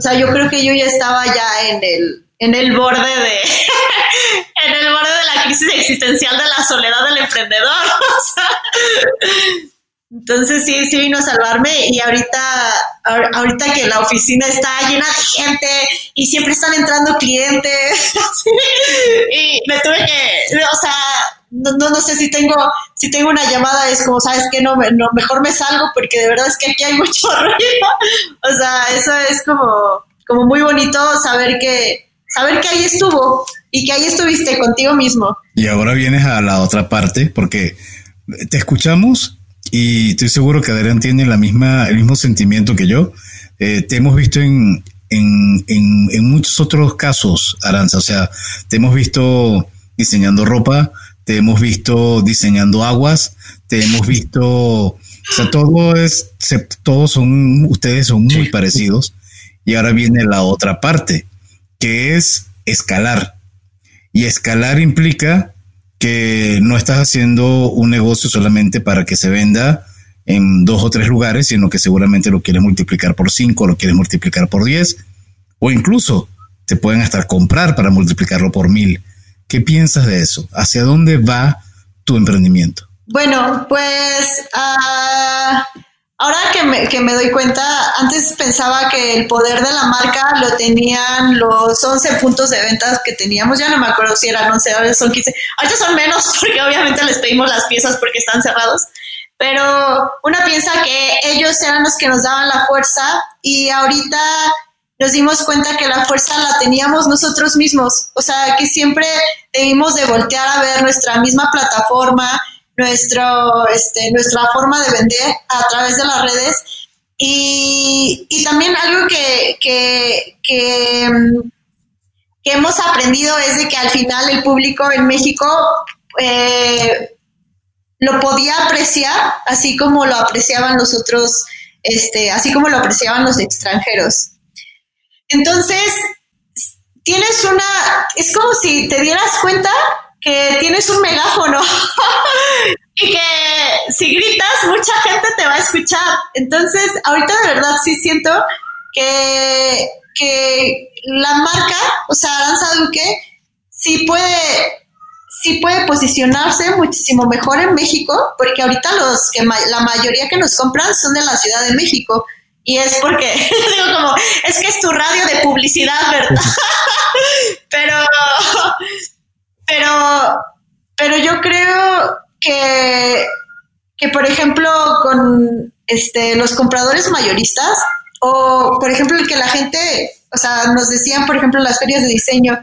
o sea, yo creo que yo ya estaba ya en el, en el borde de en el borde de la crisis existencial de la soledad del emprendedor. entonces sí, sí vino a salvarme y ahorita, ahorita que la oficina está llena de gente y siempre están entrando clientes y me tuve que, o sea, no, no, no, sé si tengo, si tengo una llamada, es como, sabes que no, no, mejor me salgo porque de verdad es que aquí hay mucho ruido. O sea, eso es como, como muy bonito saber que, saber que ahí estuvo y que ahí estuviste contigo mismo. Y ahora vienes a la otra parte porque te escuchamos y estoy seguro que Adrián tiene la misma, el mismo sentimiento que yo. Eh, te hemos visto en, en, en, en muchos otros casos, Aranza. O sea, te hemos visto diseñando ropa, te hemos visto diseñando aguas, te hemos visto, o sea, todo es, todos son, ustedes son muy parecidos. Y ahora viene la otra parte, que es escalar. Y escalar implica que no estás haciendo un negocio solamente para que se venda en dos o tres lugares, sino que seguramente lo quieres multiplicar por cinco, lo quieres multiplicar por diez, o incluso te pueden hasta comprar para multiplicarlo por mil. ¿Qué piensas de eso? ¿Hacia dónde va tu emprendimiento? Bueno, pues uh, ahora que me, que me, doy cuenta, antes pensaba que el poder de la marca lo tenían los 11 puntos de ventas que teníamos, ya no me acuerdo si eran 11, ahora son 15, ahorita son menos porque obviamente les pedimos las piezas porque están cerrados, pero una piensa que ellos eran los que nos daban la fuerza y ahorita nos dimos cuenta que la fuerza la teníamos nosotros mismos, o sea, que siempre debimos de voltear a ver nuestra misma plataforma, nuestro, este, nuestra forma de vender a través de las redes y, también algo que, que, que, hemos aprendido es de que al final el público en México eh, lo podía apreciar así como lo apreciaban los otros, este, así como lo apreciaban los extranjeros. Entonces, tienes una, es como si te dieras cuenta que tienes un megáfono y que si gritas, mucha gente te va a escuchar. Entonces, ahorita de verdad sí siento que, que la marca, o sea, Aranza Duque, sí puede, sí puede posicionarse muchísimo mejor en México, porque ahorita los que la mayoría que nos compran son de la Ciudad de México. Y es porque, digo como, es que es tu radio de publicidad, ¿verdad? pero, pero, pero yo creo que, que, por ejemplo, con este, los compradores mayoristas, o por ejemplo, el que la gente, o sea, nos decían, por ejemplo, en las ferias de diseño,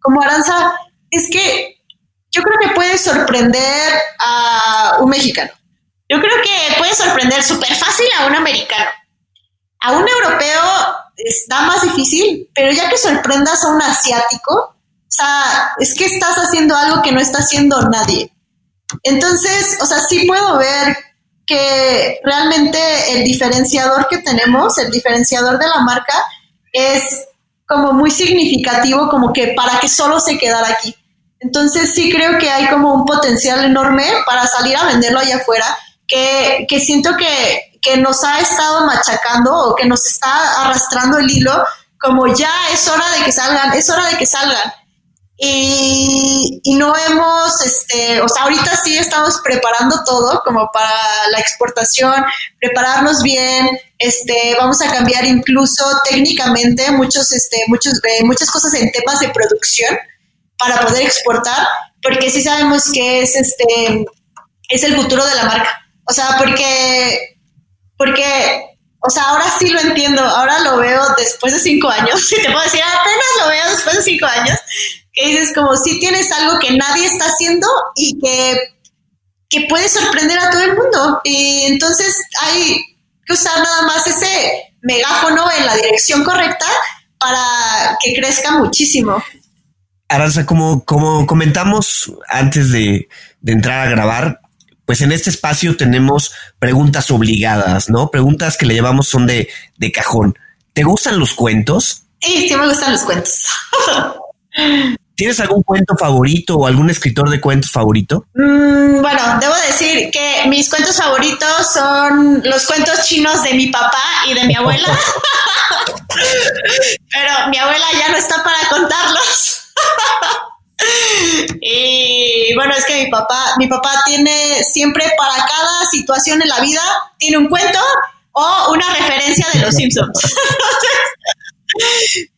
como Aranza, es que yo creo que puede sorprender a un mexicano. Yo creo que puede sorprender súper fácil a un americano. A un europeo está más difícil, pero ya que sorprendas a un asiático, o sea, es que estás haciendo algo que no está haciendo nadie. Entonces, o sea, sí puedo ver que realmente el diferenciador que tenemos, el diferenciador de la marca, es como muy significativo, como que para que solo se quedara aquí. Entonces sí creo que hay como un potencial enorme para salir a venderlo allá afuera, que, que siento que, que nos ha estado machacando o que nos está arrastrando el hilo, como ya es hora de que salgan, es hora de que salgan y, no hemos, este, o sea, ahorita sí estamos preparando todo como para la exportación, prepararnos bien, este, vamos a cambiar incluso técnicamente muchos, este, muchos, eh, muchas cosas en temas de producción para poder exportar, porque sí sabemos que es, este, es el futuro de la marca. O sea, porque, porque, o sea, ahora sí lo entiendo, ahora lo veo después de cinco años, si te puedo decir, apenas lo veo después de cinco años, que dices como si tienes algo que nadie está haciendo y que, que puede sorprender a todo el mundo. Y entonces hay que usar nada más ese megáfono en la dirección correcta para que crezca muchísimo. Aranza, como, como comentamos antes de, de entrar a grabar, pues en este espacio tenemos preguntas obligadas, ¿no? Preguntas que le llevamos son de, de cajón. ¿Te gustan los cuentos? Sí, sí me gustan los cuentos. ¿Tienes algún cuento favorito o algún escritor de cuentos favorito? Mm, bueno, debo decir que mis cuentos favoritos son los cuentos chinos de mi papá y de mi abuela. Pero mi abuela ya no está para contarlos. Y bueno, es que mi papá, mi papá tiene siempre para cada situación en la vida, tiene un cuento o una referencia de los Simpsons.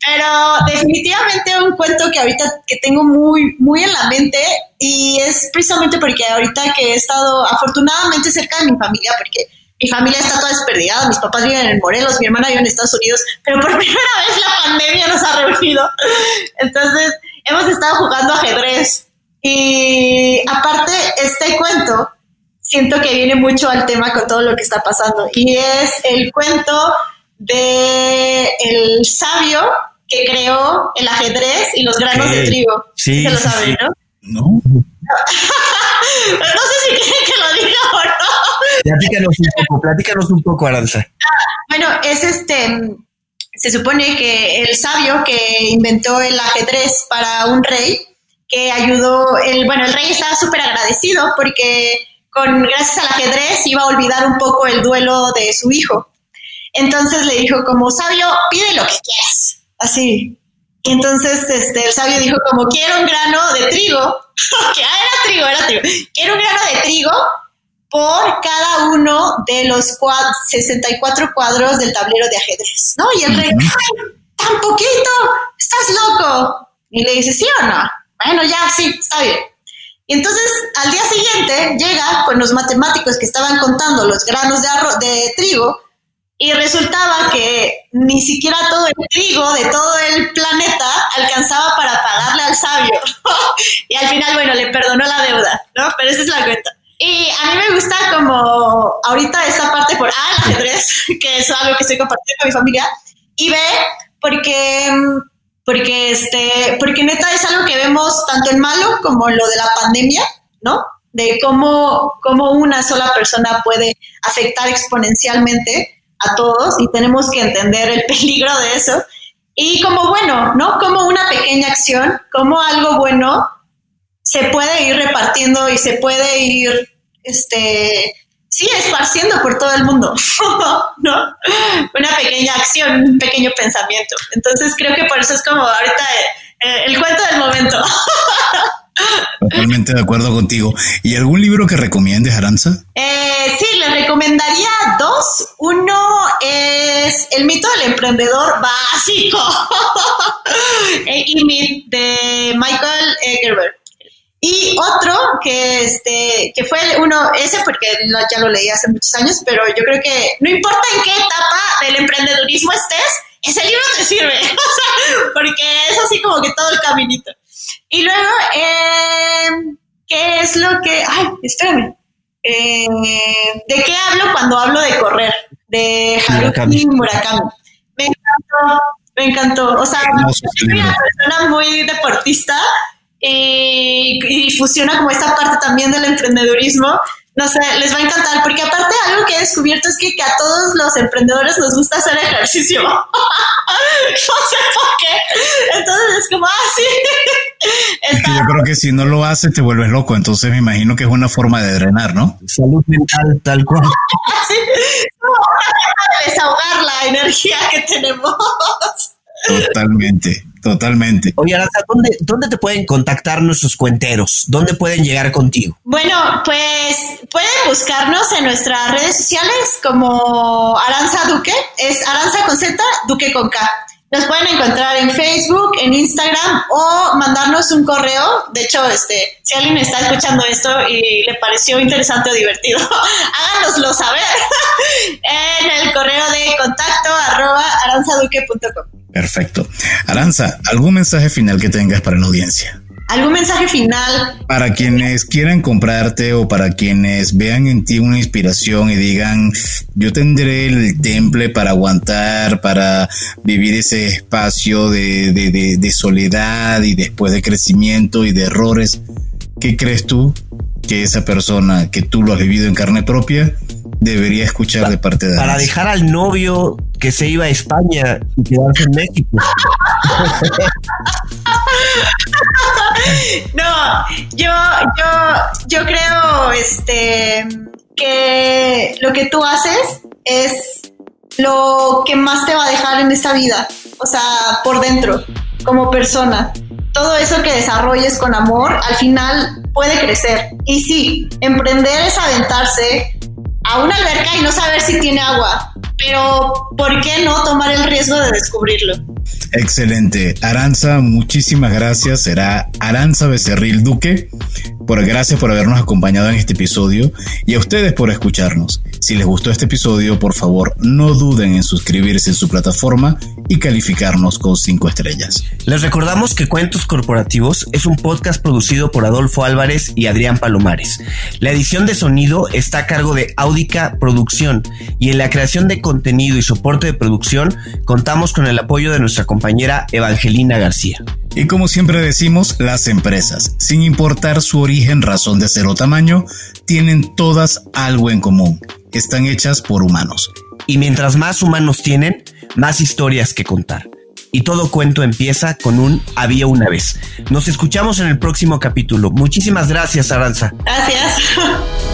Pero definitivamente un cuento que ahorita que tengo muy, muy en la mente y es precisamente porque ahorita que he estado afortunadamente cerca de mi familia, porque mi familia está toda desperdigada, mis papás viven en Morelos, mi hermana vive en Estados Unidos, pero por primera vez la pandemia nos ha reunido. Entonces hemos estado jugando ajedrez y aparte este cuento siento que viene mucho al tema con todo lo que está pasando y es el cuento de el sabio que creó el ajedrez y los granos de trigo. Sí, se lo saben, sí. ¿no? No. no sé si quieren que lo diga o no. Platícanos un poco, platícanos un poco, Aranza. Bueno, es este, se supone que el sabio que inventó el ajedrez para un rey, que ayudó, el, bueno, el rey estaba súper agradecido porque con, gracias al ajedrez iba a olvidar un poco el duelo de su hijo. Entonces le dijo como, sabio, pide lo que quieras, así. Y entonces este, el sabio dijo como, quiero un grano de trigo, que ah, era trigo, era trigo, quiero un grano de trigo por cada uno de los 64 cuadros del tablero de ajedrez, ¿no? Y el rey, ¡ay, tan poquito! ¡Estás loco! Y le dice, ¿sí o no? Bueno, ya, sí, está bien. Y entonces al día siguiente llega con los matemáticos que estaban contando los granos de, arroz, de trigo y resultaba que ni siquiera todo el trigo de todo el planeta alcanzaba para pagarle al sabio. y al final, bueno, le perdonó la deuda, ¿no? Pero esa es la cuenta. Y a mí me gusta como ahorita esta parte por A, el ajedrez, que es algo que estoy compartiendo con mi familia, y B, porque, porque, este, porque neta es algo que vemos tanto en malo como en lo de la pandemia, ¿no? De cómo, cómo una sola persona puede afectar exponencialmente a todos y tenemos que entender el peligro de eso. Y como bueno, ¿no? Como una pequeña acción, como algo bueno se puede ir repartiendo y se puede ir, este, sí esparciendo por todo el mundo, ¿no? Una pequeña acción, un pequeño pensamiento. Entonces creo que por eso es como ahorita eh, el cuento del momento. Totalmente de acuerdo contigo. ¿Y algún libro que recomiendes, Aranza? Eh, sí, les recomendaría dos. Uno es El mito del emprendedor básico eh, y de Michael Gerber. Y otro que este que fue uno ese porque ya lo leí hace muchos años, pero yo creo que no importa en qué etapa del emprendedurismo estés, ese libro te sirve, porque es así como que todo el caminito. Y luego, eh, ¿qué es lo que...? Ay, espérame. Eh, ¿De qué hablo cuando hablo de correr? De Haruki Murakami. Me encantó, me encantó. O sea, soy una persona muy deportista y, y fusiona como esta parte también del emprendedurismo no sé, les va a encantar, porque aparte algo que he descubierto es que, a todos los emprendedores nos gusta hacer ejercicio. no sé por qué. Entonces es como, ah, sí. yo creo que si no lo haces te vuelves loco, entonces me imagino que es una forma de drenar, ¿no? Salud mental, tal cual. sí, como una desahogar la energía que tenemos. Totalmente. Totalmente. Oye, Aranza, ¿dónde, ¿dónde te pueden contactar nuestros cuenteros? ¿Dónde pueden llegar contigo? Bueno, pues pueden buscarnos en nuestras redes sociales como Aranza Duque, es Aranza con Z, Duque con K. Nos pueden encontrar en Facebook, en Instagram o mandarnos un correo. De hecho, este, si alguien está escuchando esto y le pareció interesante o divertido, háganoslo saber en el correo de contacto arroba aranzaduque.com. Perfecto. Aranza, ¿algún mensaje final que tengas para la audiencia? ¿Algún mensaje final? Para quienes quieran comprarte o para quienes vean en ti una inspiración y digan, yo tendré el temple para aguantar, para vivir ese espacio de, de soledad y después de crecimiento y de errores, ¿qué crees tú que esa persona que tú lo has vivido en carne propia debería escuchar de parte de Para dejar al novio que se iba a España y quedarse en México. no, yo, yo, yo creo este que lo que tú haces es lo que más te va a dejar en esta vida, o sea, por dentro, como persona. Todo eso que desarrolles con amor, al final puede crecer. Y sí, emprender es aventarse a una alberca y no saber si tiene agua. Pero, ¿por qué no tomar el riesgo de descubrirlo? Excelente. Aranza, muchísimas gracias. Será Aranza Becerril Duque. Por gracias por habernos acompañado en este episodio y a ustedes por escucharnos. Si les gustó este episodio, por favor, no duden en suscribirse en su plataforma y calificarnos con cinco estrellas. Les recordamos que Cuentos Corporativos es un podcast producido por Adolfo Álvarez y Adrián Palomares. La edición de sonido está a cargo de Audica Producción y en la creación de contenido y soporte de producción contamos con el apoyo de nuestra compañera Evangelina García. Y como siempre decimos, las empresas, sin importar su origen, razón de ser o tamaño, tienen todas algo en común. Están hechas por humanos. Y mientras más humanos tienen, más historias que contar. Y todo cuento empieza con un había una vez. Nos escuchamos en el próximo capítulo. Muchísimas gracias, Aranza. Gracias.